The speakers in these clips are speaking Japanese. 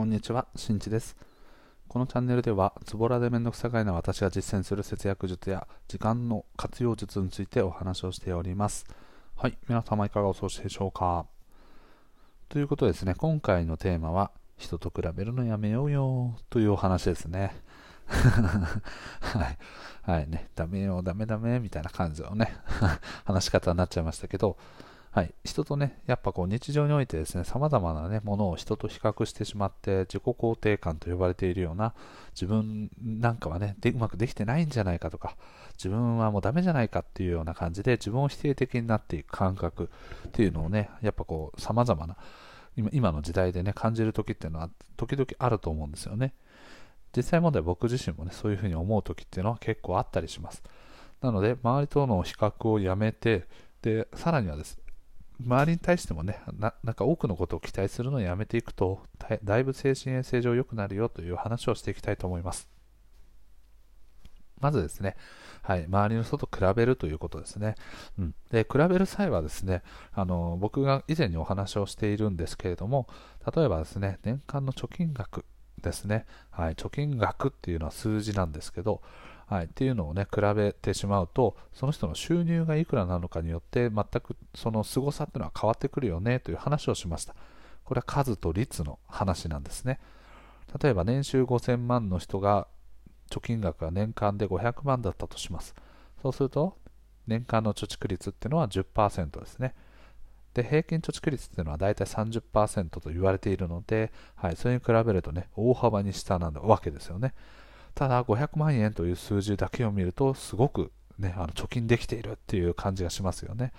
こんにちは、しんちです。このチャンネルでは、ズボラでめんどくさがいな私が実践する節約術や時間の活用術についてお話をしております。はい、皆様いかがお過ごしでしょうか。ということですね、今回のテーマは、人と比べるのやめようよというお話ですね。はい。はいね。ダメよ、ダメダメみたいな感じのね、話し方になっちゃいましたけど、はい、人とね、やっぱこう日常においてですね、様々なね、ものを人と比較してしまって、自己肯定感と呼ばれているような、自分なんかはねで、うまくできてないんじゃないかとか、自分はもうダメじゃないかっていうような感じで、自分を否定的になっていく感覚っていうのをね、やっぱこう、様々な、今今の時代でね、感じる時っていうのは、時々あると思うんですよね。実際問題僕自身もね、そういうふうに思う時っていうのは結構あったりします。なので、周りとの比較をやめて、で、さらにはです周りに対してもねな、なんか多くのことを期待するのをやめていくとだ、いぶ精神衛生上良くなるよという話をしていきたいと思います。まずですね、はい、周りの人と比べるということですね。うん、で比べる際はですねあの、僕が以前にお話をしているんですけれども、例えばですね、年間の貯金額ですね、はい、貯金額っていうのは数字なんですけど、はい、っていうのをね比べてしまうとその人の収入がいくらなのかによって全くその凄さっていうのは変わってくるよねという話をしました。これは数と率の話なんですね。例えば年収5000万の人が貯金額が年間で500万だったとします。そうすると年間の貯蓄率っていうのは10%ですね。で平均貯蓄率っていうのは大体30%と言われているので、はい、それに比べるとね大幅に下なわけですよね。ただ500万円という数字だけを見るとすごく、ね、あの貯金できているっていう感じがしますよね。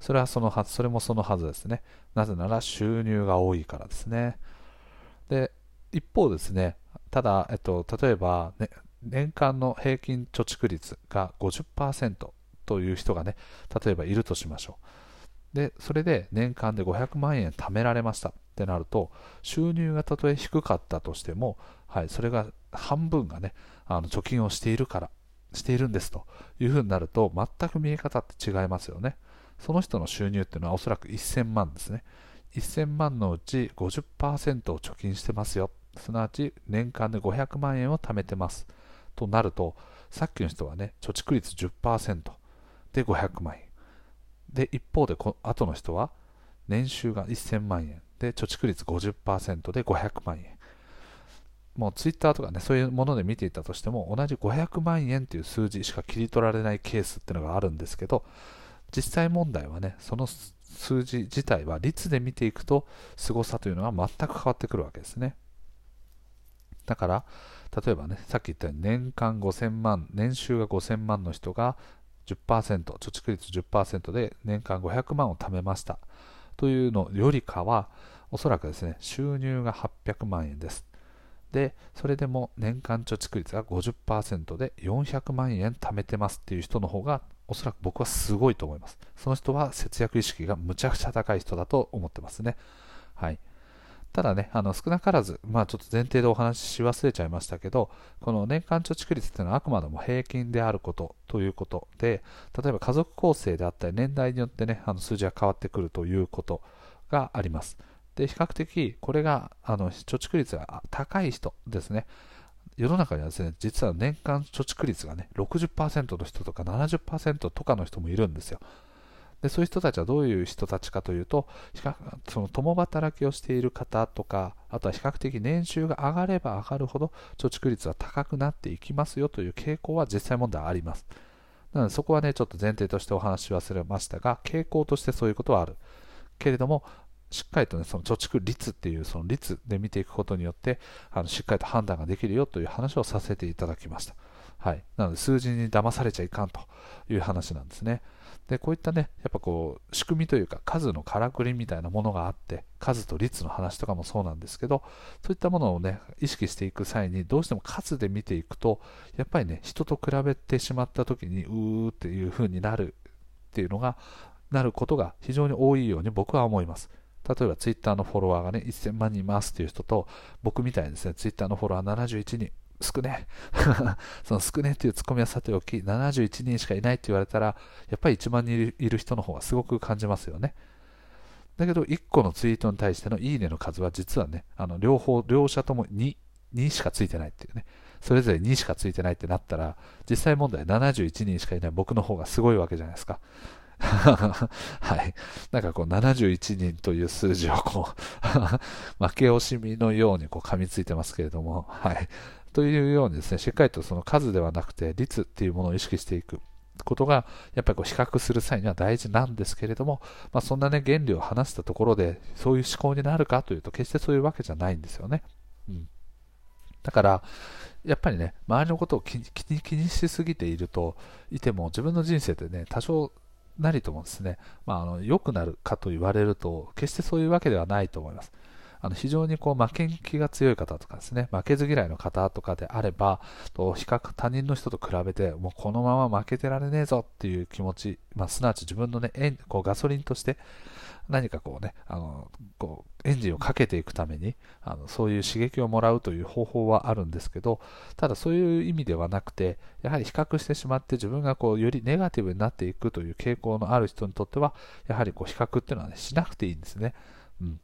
それはそのはそれもそのはずですね。なぜなら収入が多いからですね。で一方ですねただ、えっと、例えば、ね、年間の平均貯蓄率が50%という人がね例えばいるとしましょう。でそれで年間で500万円貯められましたってなると収入がたとえ低かったとしても、はい、それが半分がねあの貯金をしているからしているんですというふうになると全く見え方って違いますよね。その人の収入っていうのはおそらく1000万ですね。1000万のうち50%を貯金してますよ。すなわち年間で500万円を貯めてます。となるとさっきの人はね貯蓄率10%で500万円。で一方でこ後の人は年収が1000万円で貯蓄率50%で500万円。もうツイッターとかね、そういうもので見ていたとしても、同じ500万円という数字しか切り取られないケースっていうのがあるんですけど、実際問題はね、その数字自体は率で見ていくと、凄さというのは全く変わってくるわけですね。だから、例えばね、さっき言ったように年間5000万、年収が5000万の人が10%、貯蓄率10%で年間500万を貯めましたというのよりかは、おそらくですね、収入が800万円です。でそれでも年間貯蓄率が50%で400万円貯めてますっていう人の方がおそらく僕はすごいと思います。その人は節約意識がむちゃくちゃ高い人だと思ってますね。はい。ただね、あの少なからず、まあ、ちょっと前提でお話しし忘れちゃいましたけど、この年間貯蓄率っていうのはあくまでも平均であることということで、例えば家族構成であったり、年代によってね、あの数字が変わってくるということがあります。で比較的これがあの貯蓄率が高い人ですね。世の中にはですね実は年間貯蓄率がね60%の人とか70%とかの人もいるんですよ。でそういう人たちはどういう人たちかというとその共働きをしている方とかあとは比較的年収が上がれば上がるほど貯蓄率は高くなっていきますよという傾向は実際問題あります。なのでそこはねちょっと前提としてお話し忘れましたが傾向としてそういうことはある。けれどもしっかりとね、その貯蓄率っていうその率で見ていくことによって、あのしっかりと判断ができるよという話をさせていただきました。はい。なので、数字に騙されちゃいかんという話なんですね。で、こういったね、やっぱこう、仕組みというか、数のからくりみたいなものがあって、数と率の話とかもそうなんですけど、そういったものをね、意識していく際に、どうしても数で見ていくと、やっぱりね、人と比べてしまった時に、うーっていう風になるっていうのが、なることが非常に多いように僕は思います。例えばツイッターのフォロワーがね、1000万人いますっていう人と、僕みたいにですね、ツイッターのフォロワー71人、少ね。その少ねっていうツッコミはさておき、71人しかいないって言われたら、やっぱり1万人いる人の方がすごく感じますよね。だけど、1個のツイートに対してのいいねの数は実はね、あの両方、両者とも2、2しかついてないっていうね。それぞれ2しかついてないってなったら、実際問題71人しかいない僕の方がすごいわけじゃないですか。はい。なんかこう71人という数字をこう 負け惜しみのようにこう噛みついてますけれども、はい。というようにですね、しっかりとその数ではなくて率っていうものを意識していくことが、やっぱりこう比較する際には大事なんですけれども、まあ、そんなね、原理を話したところで、そういう思考になるかというと、決してそういうわけじゃないんですよね。うん。だから、やっぱりね、周りのことを気に気にしすぎていると、いても自分の人生ってね、多少なりともですね、まあ、あの良くなるかと言われると、決してそういうわけではないと思います。あの非常にこう負けん気が強い方とかですね、負けず嫌いの方とかであれば、と比較他人の人と比べて、もうこのまま負けてられねえぞっていう気持ち、まあ、すなわち自分のね、こうガソリンとして何かこうね、あのこうエンジンをかけていくためにあの、そういう刺激をもらうという方法はあるんですけど、ただそういう意味ではなくて、やはり比較してしまって自分がこうよりネガティブになっていくという傾向のある人にとっては、やはりこう比較っていうのは、ね、しなくていいんですね。うん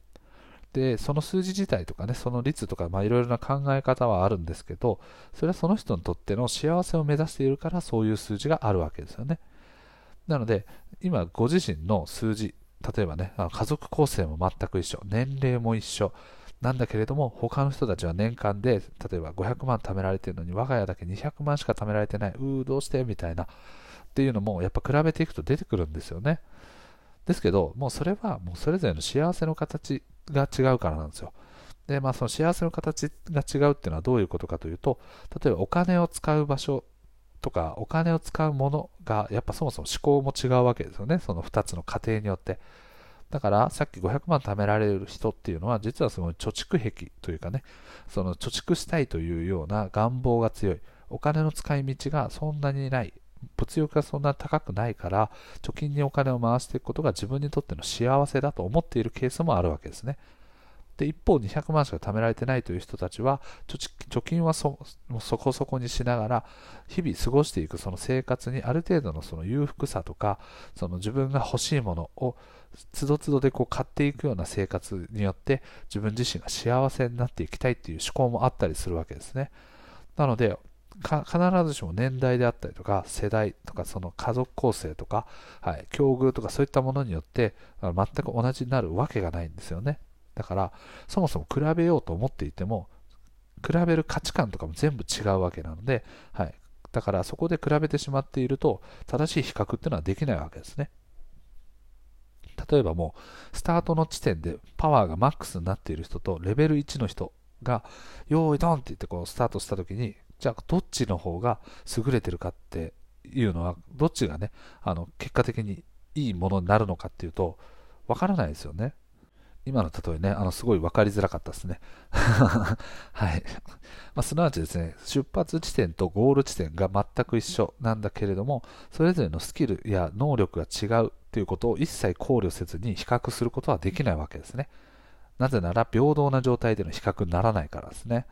で、その数字自体とかね、その率とか、いろいろな考え方はあるんですけど、それはその人にとっての幸せを目指しているから、そういう数字があるわけですよね。なので、今ご自身の数字、例えばね、家族構成も全く一緒、年齢も一緒、なんだけれども、他の人たちは年間で、例えば500万貯められてるのに、我が家だけ200万しか貯められてない、うー、どうして？みたいな、っていうのも、やっぱ比べていくと出てくるんですよね。ですけど、もうそれは、もうそれぞれの幸せの形が違うからなんですよ。で、まあ、その幸せの形が違うっていうのはどういうことかというと、例えばお金を使う場所とか、お金を使うものが、やっぱそもそも思考も違うわけですよね。その2つの過程によって。だから、さっき500万貯められる人っていうのは、実はその貯蓄癖というかね、その貯蓄したいというような願望が強い。お金の使い道がそんなにない。物欲がそんな高くないから、貯金にお金を回していくことが自分にとっての幸せだと思っているケースもあるわけですね。で一方、200万しか貯められてないという人たちは、貯金はそそこそこにしながら、日々過ごしていくその生活にある程度のその裕福さとか、その自分が欲しいものをつどつどでこう買っていくような生活によって、自分自身が幸せになっていきたいっていう思考もあったりするわけですね。なので、必ずしも年代であったりとか世代とかその家族構成とか、はい、境遇とかそういったものによって全く同じになるわけがないんですよねだからそもそも比べようと思っていても比べる価値観とかも全部違うわけなので、はい、だからそこで比べてしまっていると正しい比較っていうのはできないわけですね例えばもうスタートの地点でパワーがマックスになっている人とレベル1の人が用意ドンって言ってこうスタートした時にじゃあどっちの方が優れてるかっていうのは、どっちがね、あの結果的にいいものになるのかっていうと、わからないですよね。今の例えね、あのすごい分かりづらかったですね。はい。まあ、すなわちですね、出発地点とゴール地点が全く一緒なんだけれども、それぞれのスキルや能力が違うということを一切考慮せずに比較することはできないわけですね。なぜなら平等な状態での比較にならないからですね。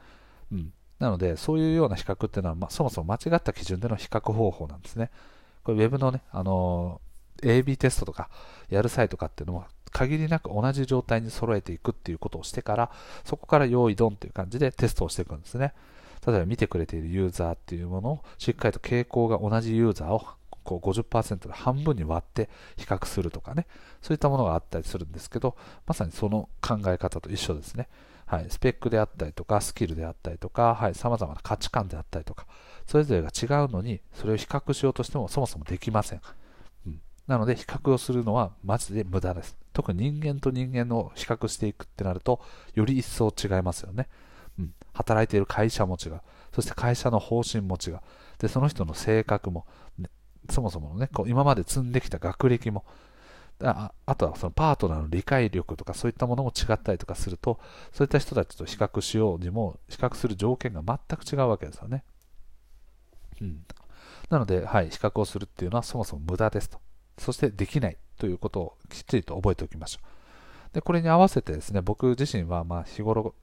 うん。なので、そういうような比較っていうのは、まあ、そもそも間違った基準での比較方法なんですね。これ、ウェブのね、あのー、AB テストとかやる際とかっていうのは、限りなく同じ状態に揃えていくっていうことをしてから、そこから用意ドンっていう感じでテストをしていくんですね。例えば見てくれているユーザーっていうものをしっかりと傾向が同じユーザーをこう50%で半分に割って比較するとかね、そういったものがあったりするんですけど、まさにその考え方と一緒ですね。はい、スペックであったりとか、スキルであったりとか、はい、様々な価値観であったりとか、それぞれが違うのに、それを比較しようとしてもそもそもできません。うん、なので、比較をするのはマジで無駄です。特に人間と人間を比較していくってなると、より一層違いますよね。うん、働いている会社も違う。そして会社の方針も違う。で、その人の性格も、ね、そもそものね、こう今まで積んできた学歴も、ああとはそのパートナーの理解力とかそういったものも違ったりとかするとそういった人たちと比較しようにも比較する条件が全く違うわけですよね。うん、なので、はい、比較をするっていうのはそもそも無駄ですと。そしてできないということをきっちりと覚えておきましょう。でこれに合わせてですね僕自身はま日頃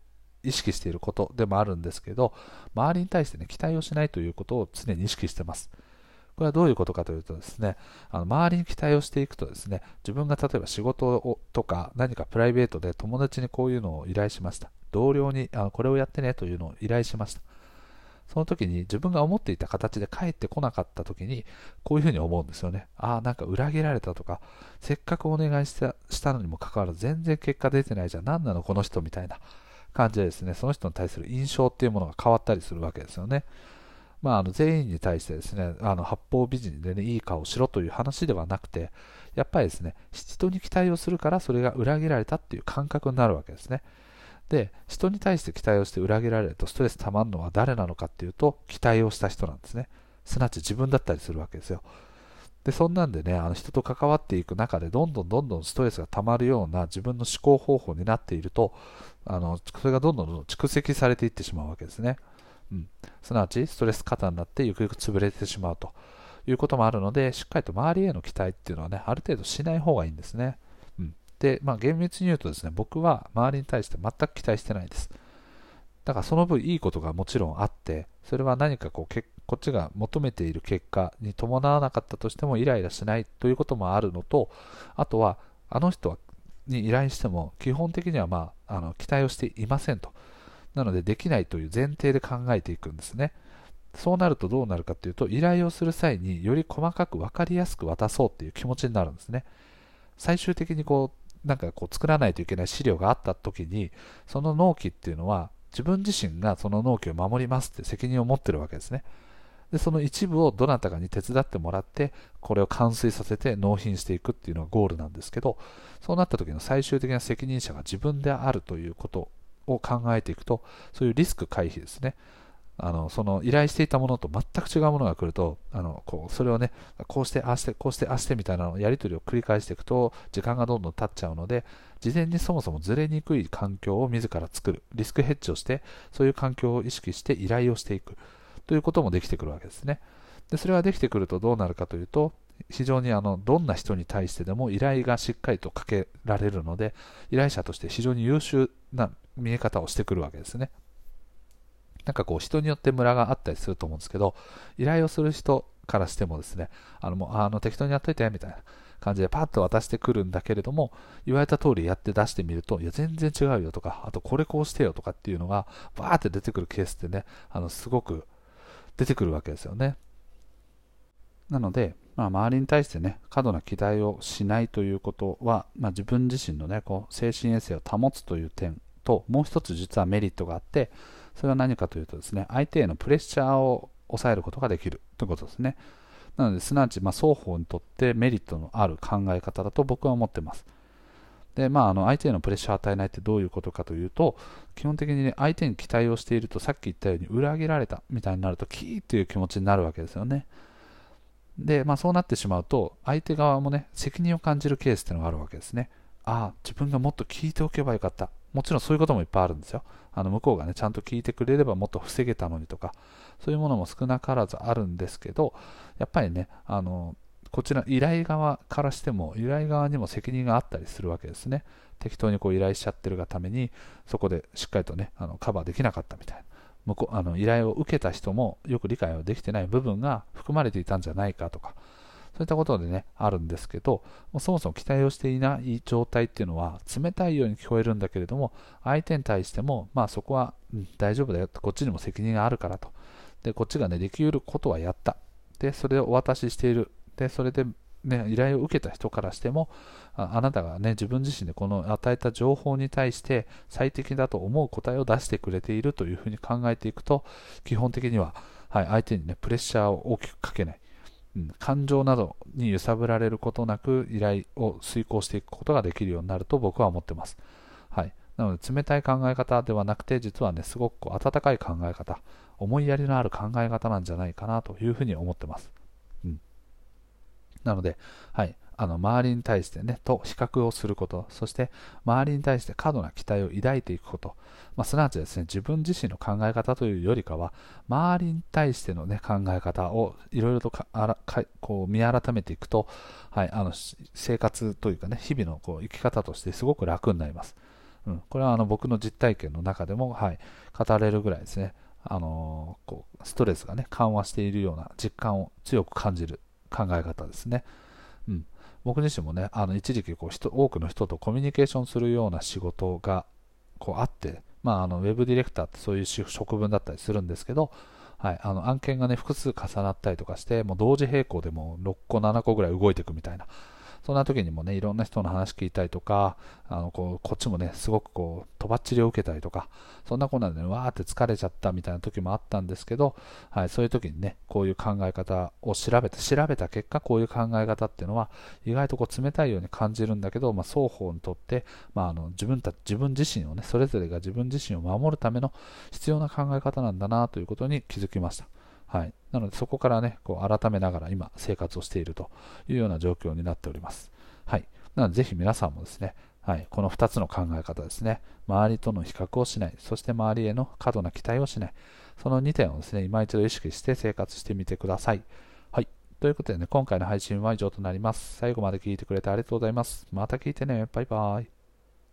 意識していることでもあるんですけど周りに対して、ね、期待をしないということを常に意識してます。これはどういうことかというとですね、あの周りに期待をしていくとですね、自分が例えば仕事をとか何かプライベートで友達にこういうのを依頼しました。同僚にあのこれをやってねというのを依頼しました。その時に自分が思っていた形で帰ってこなかった時にこういうふうに思うんですよね。ああ、なんか裏切られたとか、せっかくお願いしたしたのにもかかわらず全然結果出てないじゃん。何なのこの人みたいな感じでですね、その人に対する印象っていうものが変わったりするわけですよね。まあ、あの全員に対してですね、あの八方美人でね、いい顔しろという話ではなくて、やっぱりですね、人に期待をするからそれが裏切られたっていう感覚になるわけですね。で、人に対して期待をして裏切られるとストレス溜まるのは誰なのかっていうと、期待をした人なんですね。すなわち自分だったりするわけですよ。で、そんなんでね、あの人と関わっていく中で、どんどんどんどんストレスが溜まるような自分の思考方法になっていると、あのそれがどんどんどんどん蓄積されていってしまうわけですね。うん、すなわち、ストレス過多になってゆくゆく潰れてしまうということもあるので、しっかりと周りへの期待っていうのはね、ある程度しない方がいいんですね。で、まあ、厳密に言うとですね、僕は周りに対して全く期待してないです。だからその分いいことがもちろんあって、それは何かこうこっちが求めている結果に伴わなかったとしてもイライラしないということもあるのと、あとは、あの人に依頼しても基本的には、まあ、あの期待をしていませんと。なのでできないという前提で考えていくんですね。そうなるとどうなるかというと、依頼をする際により細かく分かりやすく渡そうという気持ちになるんですね。最終的にこうなんかこう作らないといけない資料があった時にその納期っていうのは自分自身がその納期を守りますって責任を持ってるわけですね。でその一部をどなたかに手伝ってもらってこれを完遂させて納品していくっていうのがゴールなんですけどそうなった時の最終的な責任者が自分であるということを考えていくとそういうリスク回避ですね。あのその依頼していたものと全く違うものが来るとあのこうそれをねこうしてああしてこうしてああしてみたいなやり取りを繰り返していくと時間がどんどん経っちゃうので事前にそもそもずれにくい環境を自ら作るリスクヘッジをしてそういう環境を意識して依頼をしていくということもできてくるわけですね。でそれができてくるとどうなるかというと非常にあのどんな人に対してでも依頼がしっかりとかけられるので依頼者として非常に優秀な見え方をしてくるわけですね。なんかこう人によってムラがあったりすると思うんですけど、依頼をする人からしてもですね、あのもうあの適当にやっといてみたいな感じでパッと渡してくるんだけれども、言われた通りやって出してみると、いや全然違うよとか、あとこれこうしてよとかっていうのが、バーって出てくるケースってね、あのすごく出てくるわけですよね。なので、まあ、周りに対してね、過度な期待をしないということは、まあ、自分自身のね、こう精神衛生を保つという点と、もう一つ実はメリットがあって、それは何かというとですね、相手へのプレッシャーを抑えることができるということですね。なので、すなわち、ま双方にとってメリットのある考え方だと僕は思ってます。で、まあ、あの相手へのプレッシャーを与えないってどういうことかというと、基本的に、ね、相手に期待をしていると、さっき言ったように裏切られたみたいになると、キーっていう気持ちになるわけですよね。で、まあ、そうなってしまうと、相手側もね、責任を感じるケースっていうのがあるわけですね。ああ、自分がもっと聞いておけばよかった。もちろんそういうこともいっぱいあるんですよ。あの向こうがね、ちゃんと聞いてくれればもっと防げたのにとか、そういうものも少なからずあるんですけど、やっぱりね、あのこちら依頼側からしても、依頼側にも責任があったりするわけですね。適当にこう依頼しちゃってるがために、そこでしっかりとね、あのカバーできなかったみたいな。向こうあの依頼を受けた人もよく理解をできてない部分が含まれていたんじゃないかとか、そういったことでね、あるんですけど、もそもそも期待をしていない状態っていうのは、冷たいように聞こえるんだけれども、相手に対しても、まあそこは、うん、大丈夫だよってこっちにも責任があるからと。で、こっちがね、できうることはやった。で、それをお渡ししている。で、それで、ね、依頼を受けた人からしてもあ、あなたがね、自分自身でこの与えた情報に対して最適だと思う答えを出してくれているというふうに考えていくと、基本的には、はい、相手にね、プレッシャーを大きくかけない。うん、感情などに揺さぶられることなく依頼を遂行していくことができるようになると僕は思ってます。はい、なので冷たい考え方ではなくて実はねすごくこう温かい考え方思いやりのある考え方なんじゃないかなというふうに思ってます。うん、なので、はい、あの周りに対してね、と比較をすること、そして周りに対して過度な期待を抱いていくこと、まあ、すなわちですね、自分自身の考え方というよりかは、周りに対しての、ね、考え方をいろいろとかあらかこう見改めていくと、はい、あの生活というかね、日々のこう生き方としてすごく楽になります。うん、これはあの僕の実体験の中でも、はい、語れるぐらいですね、あのこうストレスがね、緩和しているような実感を強く感じる考え方ですね。僕自身もね、あの一時期こう人多くの人とコミュニケーションするような仕事がこうあって、まあ、あのウェブディレクターってそういう職分だったりするんですけど、はい、あの案件がね複数重なったりとかしてもう同時並行でも6個7個ぐらい動いていくみたいなそんな時にもね、いろんな人の話聞いたりとか、あのこうこっちもね、すごくこう、とばっちりを受けたりとか、そんなこんなで、ね、わーって疲れちゃったみたいな時もあったんですけど、はい、そういう時にね、こういう考え方を調べて、調べた結果、こういう考え方っていうのは、意外とこう冷たいように感じるんだけど、まあ、双方にとって、まあ、あの自分た自分自身をね、それぞれが自分自身を守るための必要な考え方なんだなということに気づきました。はい、なのでそこからね、こう改めながら今生活をしているというような状況になっております。はい。なのでぜひ皆さんもですね、はい、この2つの考え方ですね、周りとの比較をしない、そして周りへの過度な期待をしない、その2点をですね、今一度意識して生活してみてください。はい。ということでね、今回の配信は以上となります。最後まで聞いてくれてありがとうございます。また聞いてね。バイバイ。